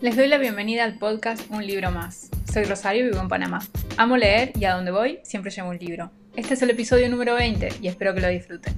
Les doy la bienvenida al podcast Un libro más. Soy Rosario y vivo en Panamá. Amo leer y a donde voy siempre llevo un libro. Este es el episodio número 20 y espero que lo disfruten.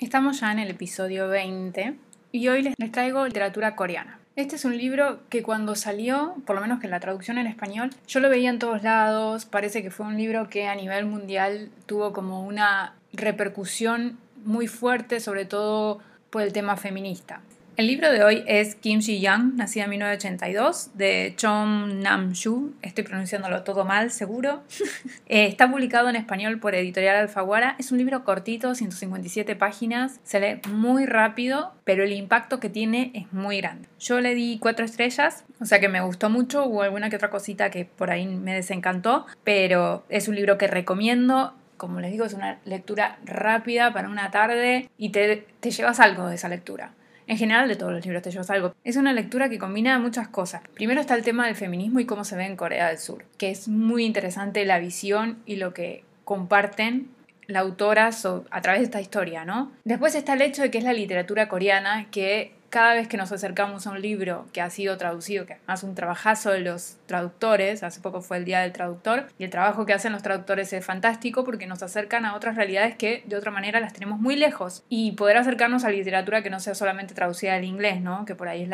Estamos ya en el episodio 20 y hoy les traigo literatura coreana. Este es un libro que cuando salió, por lo menos que la traducción en español, yo lo veía en todos lados, parece que fue un libro que a nivel mundial tuvo como una repercusión muy fuerte, sobre todo por el tema feminista. El libro de hoy es Kim Ji-young, nacida en 1982, de Chong Nam-shu. Estoy pronunciándolo todo mal, seguro. Eh, está publicado en español por Editorial Alfaguara. Es un libro cortito, 157 páginas. Se lee muy rápido, pero el impacto que tiene es muy grande. Yo le di cuatro estrellas, o sea que me gustó mucho. Hubo alguna que otra cosita que por ahí me desencantó, pero es un libro que recomiendo como les digo, es una lectura rápida para una tarde y te, te llevas algo de esa lectura. En general, de todos los libros te llevas algo. Es una lectura que combina muchas cosas. Primero está el tema del feminismo y cómo se ve en Corea del Sur, que es muy interesante la visión y lo que comparten la autora a través de esta historia, ¿no? Después está el hecho de que es la literatura coreana que cada vez que nos acercamos a un libro que ha sido traducido, que además un trabajazo de los traductores, hace poco fue el Día del Traductor, y el trabajo que hacen los traductores es fantástico porque nos acercan a otras realidades que de otra manera las tenemos muy lejos. Y poder acercarnos a literatura que no sea solamente traducida al inglés, ¿no? que por ahí es,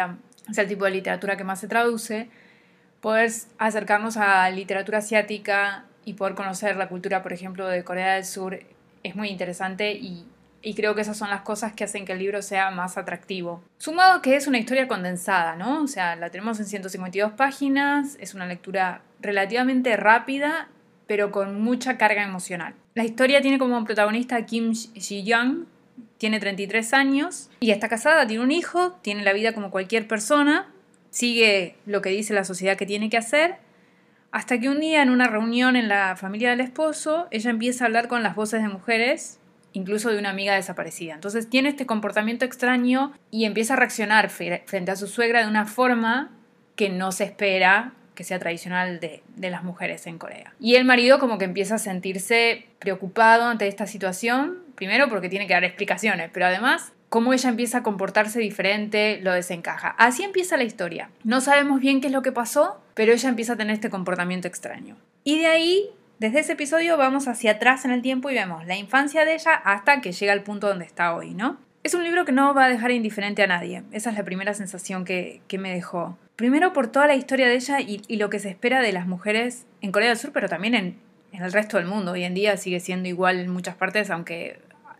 es el tipo de literatura que más se traduce, poder acercarnos a literatura asiática y poder conocer la cultura, por ejemplo, de Corea del Sur es muy interesante y y creo que esas son las cosas que hacen que el libro sea más atractivo. Sumado que es una historia condensada, ¿no? O sea, la tenemos en 152 páginas, es una lectura relativamente rápida, pero con mucha carga emocional. La historia tiene como protagonista Kim Ji-young, tiene 33 años y está casada, tiene un hijo, tiene la vida como cualquier persona, sigue lo que dice la sociedad que tiene que hacer, hasta que un día en una reunión en la familia del esposo, ella empieza a hablar con las voces de mujeres incluso de una amiga desaparecida. Entonces tiene este comportamiento extraño y empieza a reaccionar frente a su suegra de una forma que no se espera que sea tradicional de, las mujeres en Corea. Y el marido como que empieza a sentirse preocupado ante esta situación, primero porque tiene que dar explicaciones, pero además cómo ella empieza a comportarse diferente lo desencaja. Así empieza la historia. No sabemos bien qué es lo que pasó, pero ella empieza a tener este comportamiento extraño. Y de ahí desde ese episodio vamos hacia atrás en el tiempo y vemos la infancia de ella hasta que llega al punto donde está hoy, ¿no? Es un libro que no va a dejar indiferente a nadie. Esa es la primera sensación que, me dejó. Primero por toda la historia de ella y, lo que se espera de las mujeres en Corea del Sur, pero también en, el resto del mundo. Hoy en día sigue siendo igual en muchas partes, aunque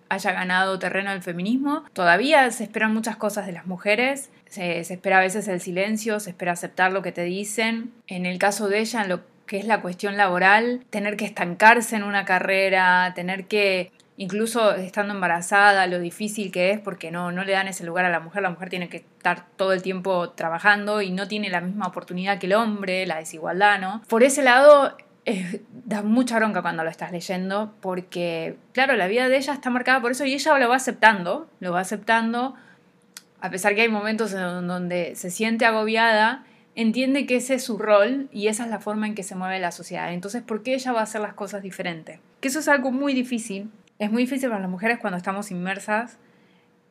haya ganado terreno el feminismo. Todavía se esperan muchas cosas de las mujeres. Se, se, espera a veces el silencio, se espera aceptar lo que te dicen. En el caso de ella, en lo que es la cuestión laboral, tener que estancarse en una carrera, tener que, incluso estando embarazada, lo difícil que es porque no, no le dan ese lugar a la mujer, la mujer tiene que estar todo el tiempo trabajando y no tiene la misma oportunidad que el hombre, la desigualdad, ¿no? Por ese lado, da mucha bronca cuando lo estás leyendo porque, claro, la vida de ella está marcada por eso y ella lo va aceptando, lo va aceptando, a pesar que hay momentos en donde se siente agobiada entiende que ese es su rol y esa es la forma en que se mueve la sociedad. Entonces, ¿por qué ella va a hacer las cosas diferente? Que eso es algo muy difícil. Es muy difícil para las mujeres cuando estamos inmersas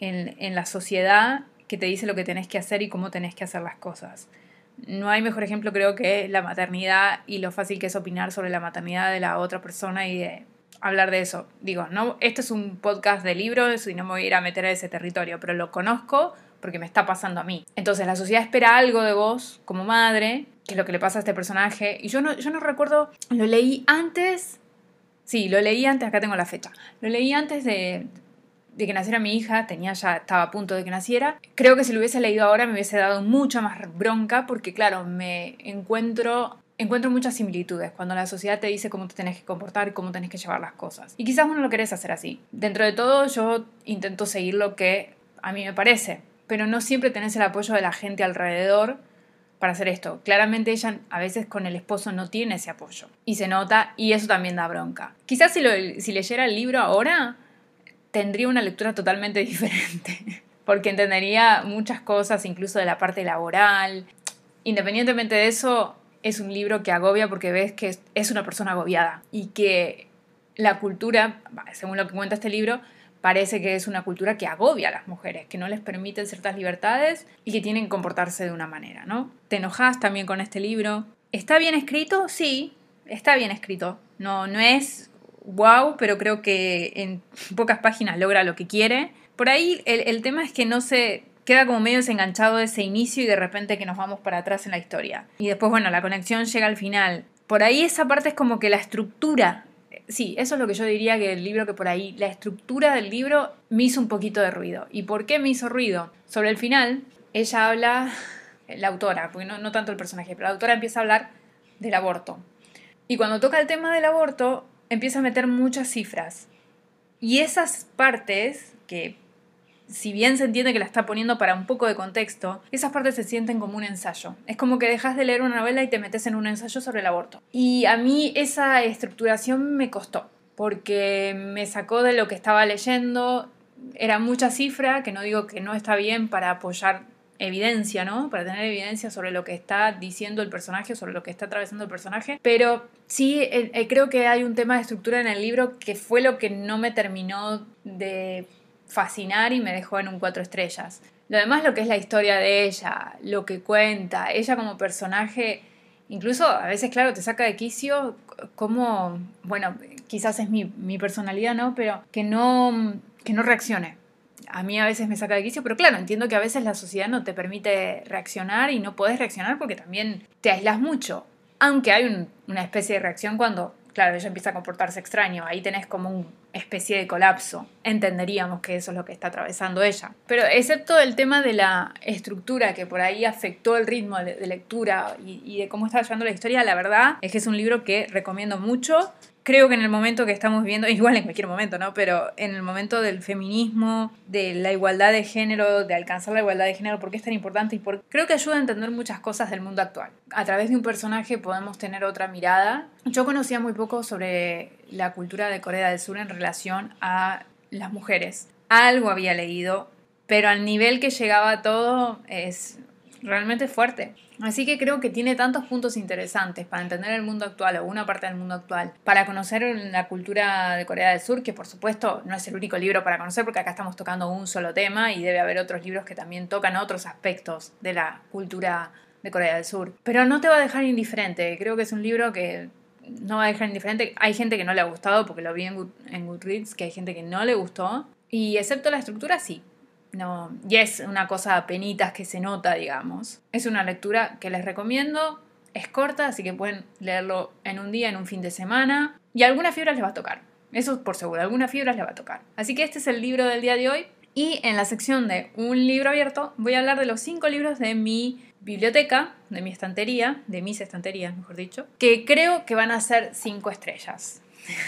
en, en la sociedad que te dice lo que tenés que hacer y cómo tenés que hacer las cosas. No hay mejor ejemplo creo que la maternidad y lo fácil que es opinar sobre la maternidad de la otra persona y de hablar de eso. Digo, no, este es un podcast de libros y no me voy a ir a meter a ese territorio, pero lo conozco porque me está pasando a mí. Entonces la sociedad espera algo de vos como madre, que es lo que le pasa a este personaje. Y yo no, yo no recuerdo, lo leí antes, sí, lo leí antes, acá tengo la fecha, lo leí antes de, que naciera mi hija, tenía ya, estaba a punto de que naciera. Creo que si lo hubiese leído ahora me hubiese dado mucha más bronca porque claro, me encuentro encuentro muchas similitudes cuando la sociedad te dice cómo te tenés que comportar cómo tenés que llevar las cosas. Y quizás uno lo querés hacer así. Dentro de todo yo intento seguir lo que a mí me parece pero no siempre tenés el apoyo de la gente alrededor para hacer esto. Claramente ella a veces con el esposo no tiene ese apoyo y se nota y eso también da bronca. Quizás si, si leyera el libro ahora tendría una lectura totalmente diferente porque entendería muchas cosas incluso de la parte laboral. Independientemente de eso, es un libro que agobia porque ves que es una persona agobiada y que la cultura, según lo que cuenta este libro, parece que es una cultura que agobia a las mujeres, que no les permite ciertas libertades y que tienen que comportarse de una manera, ¿no? ¿Te enojas también con este libro? ¿Está bien escrito? Sí, está bien escrito. No, no es wow, pero creo que en pocas páginas logra lo que quiere. Por ahí el, el tema es que no se queda como medio desenganchado de ese inicio y de repente que nos vamos para atrás en la historia. Y después, bueno, la conexión llega al final. Por ahí esa parte es como que la estructura sí, eso es lo que yo diría que el libro que por ahí, la estructura del libro me hizo un poquito de ruido. ¿Y por qué me hizo ruido? Sobre el final, ella habla, la autora, porque no, no tanto el personaje, pero la autora empieza a hablar del aborto. Y cuando toca el tema del aborto, empieza a meter muchas cifras. Y esas partes que si bien se entiende que la está poniendo para un poco de contexto, esas partes se sienten como un ensayo. Es como que dejas de leer una novela y te metes en un ensayo sobre el aborto. Y a mí esa estructuración me costó, porque me sacó de lo que estaba leyendo, era mucha cifra, que no digo que no está bien para apoyar evidencia, ¿no? Para tener evidencia sobre lo que está diciendo el personaje, sobre lo que está atravesando el personaje. Pero sí, eh, eh, creo que hay un tema de estructura en el libro que fue lo que no me terminó de fascinar y me dejó en un cuatro estrellas. Lo demás, lo que es la historia de ella, lo que cuenta, ella como personaje, incluso a veces, claro, te saca de quicio como, bueno, quizás es mi, mi personalidad, ¿no? Pero que no, que no reaccione. A mí a veces me saca de quicio, pero claro, entiendo que a veces la sociedad no te permite reaccionar y no puedes reaccionar porque también te aislas mucho. Aunque hay una especie de reacción cuando claro, ella empieza a comportarse extraño, ahí tenés como una especie de colapso, entenderíamos que eso es lo que está atravesando ella. Pero excepto el tema de la estructura que por ahí afectó el ritmo de, lectura y, de cómo está llevando la historia, la verdad es que es un libro que recomiendo mucho creo que en el momento que estamos viviendo, igual en cualquier momento, ¿no? Pero en el momento del feminismo, de la igualdad de género, de alcanzar la igualdad de género, ¿por qué es tan importante? Y por... creo que ayuda a entender muchas cosas del mundo actual. A través de un personaje podemos tener otra mirada. Yo conocía muy poco sobre la cultura de Corea del Sur en relación a las mujeres. Algo había leído, pero al nivel que llegaba todo es realmente fuerte. Así que creo que tiene tantos puntos interesantes para entender el mundo actual o una parte del mundo actual, para conocer la cultura de Corea del Sur, que por supuesto no es el único libro para conocer porque acá estamos tocando un solo tema y debe haber otros libros que también tocan otros aspectos de la cultura de Corea del Sur. Pero no te va a dejar indiferente, creo que es un libro que no va a dejar indiferente. Hay gente que no le ha gustado porque lo vi en, Goodreads, que hay gente que no le gustó. Y excepto la estructura, sí, no, y es una cosa a penitas que se nota, digamos. Es una lectura que les recomiendo. Es corta, así que pueden leerlo en un día, en un fin de semana. Y algunas fibras les va a tocar. Eso por seguro, algunas fibras les va a tocar. Así que este es el libro del día de hoy. Y en la sección de un libro abierto voy a hablar de los cinco libros de mi biblioteca, de mi estantería, de mis estanterías, mejor dicho, que creo que van a ser cinco estrellas.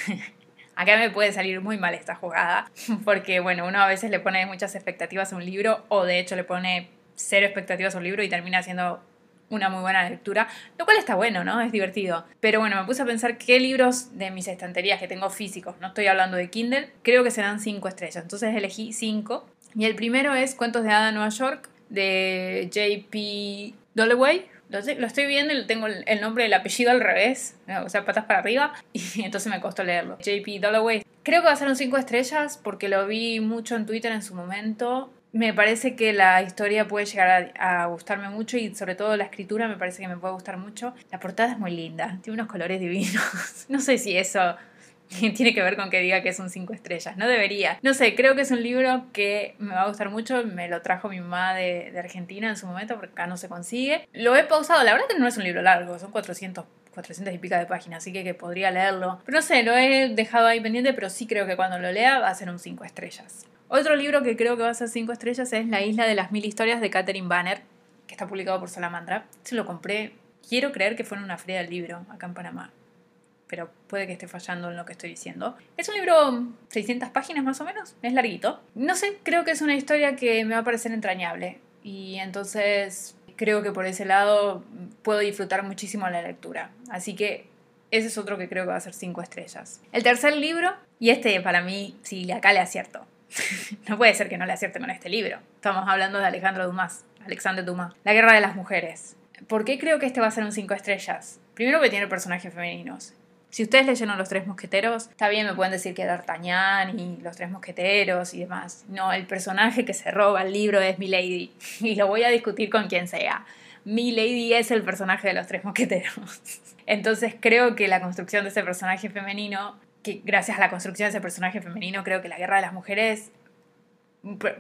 Acá me puede salir muy mal esta jugada, porque bueno, uno a veces le pone muchas expectativas a un libro o de hecho le pone cero expectativas a un libro y termina siendo una muy buena lectura, lo cual está bueno, ¿no? Es divertido. Pero bueno, me puse a pensar qué libros de mis estanterías que tengo físicos, no estoy hablando de Kindle, creo que serán cinco estrellas. Entonces elegí cinco. Y el primero es Cuentos de Hada Nueva York de J.P. Dalloway, lo, estoy viendo y tengo el nombre del apellido al revés, o sea, patas para arriba, y entonces me costó leerlo. JP Dalloway. Creo que va a ser un 5 estrellas porque lo vi mucho en Twitter en su momento. Me parece que la historia puede llegar a, a, gustarme mucho y sobre todo la escritura me parece que me puede gustar mucho. La portada es muy linda, tiene unos colores divinos. no sé si eso tiene que ver con que diga que es un 5 estrellas. No debería. No sé, creo que es un libro que me va a gustar mucho. Me lo trajo mi mamá de, Argentina en su momento porque acá no se consigue. Lo he pausado. La verdad que no es un libro largo, son 400 400 y pica de páginas, así que, que podría leerlo. Pero no sé, lo he dejado ahí pendiente, pero sí creo que cuando lo lea va a ser un 5 estrellas. Otro libro que creo que va a ser 5 estrellas es La isla de las mil historias de Catherine Banner, que está publicado por Salamandra. Se lo compré, quiero creer que fue en una feria del libro acá en Panamá pero puede que esté fallando en lo que estoy diciendo. Es un libro 600 páginas más o menos, es larguito. No sé, creo que es una historia que me va a parecer entrañable y entonces creo que por ese lado puedo disfrutar muchísimo la lectura. Así que ese es otro que creo que va a ser 5 estrellas. El tercer libro, y este para mí, sí, acá le acierto. no puede ser que no le acierte con este libro. Estamos hablando de Alejandro Dumas, Alexandre Dumas. La guerra de las mujeres. ¿Por qué creo que este va a ser un 5 estrellas? Primero que tiene personajes femeninos Si ustedes leyeron Los Tres Mosqueteros, está bien, me pueden decir que D'Artagnan y Los Tres Mosqueteros y demás. No, el personaje que se roba el libro es Milady. Y lo voy a discutir con quien sea. Milady es el personaje de Los Tres Mosqueteros. Entonces creo que la construcción de ese personaje femenino, que gracias a la construcción de ese personaje femenino, creo que la guerra de las mujeres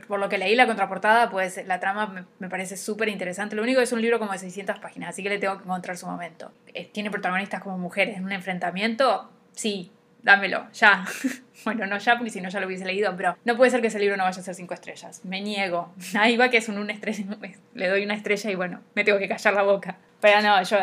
por, lo que leí la contraportada, pues la trama me, parece súper interesante. Lo único es un libro como de 600 páginas, así que le tengo que encontrar su momento. Eh, ¿Tiene protagonistas como mujeres en un enfrentamiento? Sí, dámelo, ya. bueno, no ya, porque si no ya lo hubiese leído, pero no puede ser que ese libro no vaya a ser 5 estrellas. Me niego. Ahí va que es un una estrella, le doy una estrella y bueno, me tengo que callar la boca. Pero no, yo,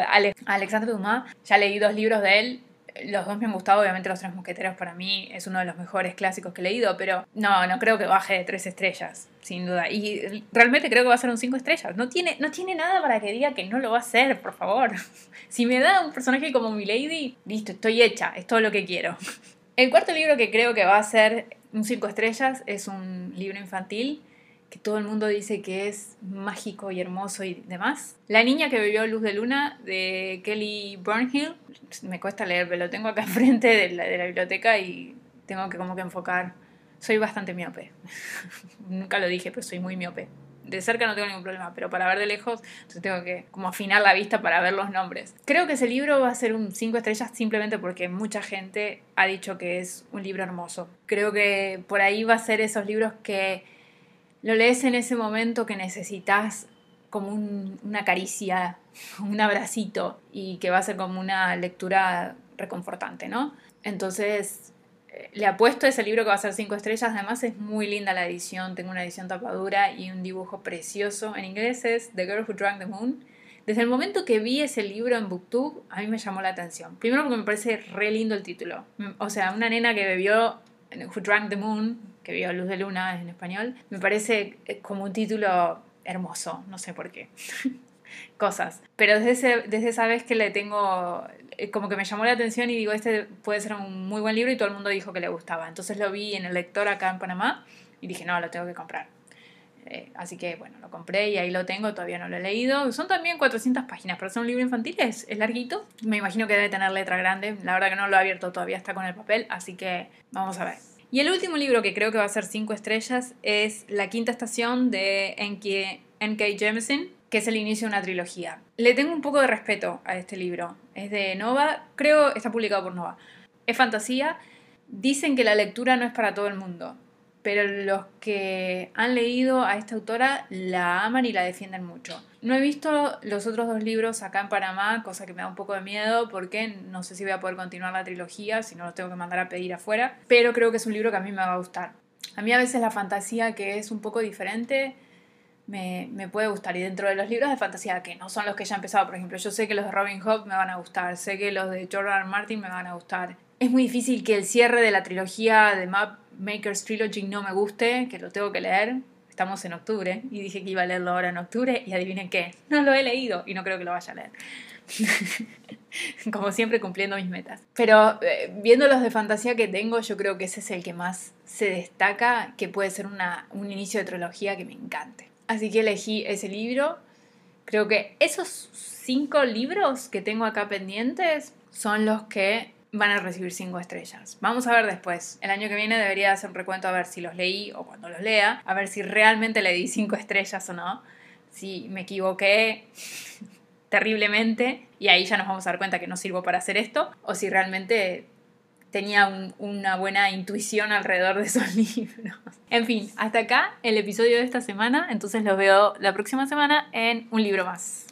Alexandre Dumas, ya leí dos libros de él los dos me han gustado, obviamente Los Tres Mosqueteros para mí es uno de los mejores clásicos que he leído, pero no, no creo que baje de tres estrellas, sin duda. Y realmente creo que va a ser un cinco estrellas. No tiene, no tiene nada para que diga que no lo va a hacer, por favor. Si me da un personaje como Milady, listo, estoy hecha, es todo lo que quiero. El cuarto libro que creo que va a ser un cinco estrellas es un libro infantil que todo el mundo dice que es mágico y hermoso y demás. La niña que bebió Luz de Luna de Kelly Burnhill, me cuesta leer, pero lo tengo acá enfrente de la, de la biblioteca y tengo que como que enfocar. Soy bastante miope. Nunca lo dije, pero soy muy miope. De cerca no tengo ningún problema, pero para ver de lejos tengo que como afinar la vista para ver los nombres. Creo que ese libro va a ser un 5 estrellas simplemente porque mucha gente ha dicho que es un libro hermoso. Creo que por ahí va a ser esos libros que lo lees en ese momento que necesitas como una caricia, un abracito y que va a ser como una lectura reconfortante, ¿no? Entonces, eh, le apuesto a ese libro que va a ser cinco estrellas, además es muy linda la edición, tengo una edición tapadura y un dibujo precioso. En inglés es The Girl Who Drank the Moon. Desde el momento que vi ese libro en Booktube, a mí me llamó la atención. Primero porque me parece re lindo el título. O sea, una nena que bebió Who Drank the Moon, que vio Luz de Luna en español, me parece eh, como un título hermoso, no sé por qué. Cosas. Pero desde, desde esa vez que le tengo, eh, como que me llamó la atención y digo, este puede ser un muy buen libro y todo el mundo dijo que le gustaba. Entonces lo vi en el lector acá en Panamá y dije, no, lo tengo que comprar. Eh, así que bueno, lo compré y ahí lo tengo, todavía no lo he leído. Son también 400 páginas, pero es un libro infantil, es, es, larguito. Me imagino que debe tener letra grande. La verdad que no lo he abierto todavía, está con el papel, así que vamos a ver. Y el último libro que creo que va a ser 5 estrellas es La quinta estación de N.K. Jemisin, que es el inicio de una trilogía. Le tengo un poco de respeto a este libro. Es de Nova, creo está publicado por Nova. Es fantasía. Dicen que la lectura no es para todo el mundo pero los que han leído a esta autora la aman y la defienden mucho. No he visto los otros dos libros acá en Panamá, cosa que me da un poco de miedo porque no sé si voy a poder continuar la trilogía, si no los tengo que mandar a pedir afuera, pero creo que es un libro que a mí me va a gustar. A mí a veces la fantasía que es un poco diferente me, me, puede gustar. Y dentro de los libros de fantasía, que no son los que ya he empezado, por ejemplo, yo sé que los de Robin Hood me van a gustar, sé que los de R. Martin me van a gustar. Es muy difícil que el cierre de la trilogía de Map Maker's Trilogy no me guste, que lo tengo que leer. Estamos en octubre y dije que iba a leerlo ahora en octubre y adivinen qué, no lo he leído y no creo que lo vaya a leer. Como siempre cumpliendo mis metas. Pero eh, viendo los de fantasía que tengo, yo creo que ese es el que más se destaca, que puede ser una, un inicio de trilogía que me encante. Así que elegí ese libro. Creo que esos cinco libros que tengo acá pendientes son los que van a recibir cinco estrellas. Vamos a ver después. El año que viene debería hacer un recuento a ver si los leí o cuando los lea, a ver si realmente le di cinco estrellas o no. Si me equivoqué terriblemente y ahí ya nos vamos a dar cuenta que no sirvo para hacer esto o si realmente tenía una buena intuición alrededor de esos libros. En fin, hasta acá el episodio de esta semana, entonces los veo la próxima semana en un libro más.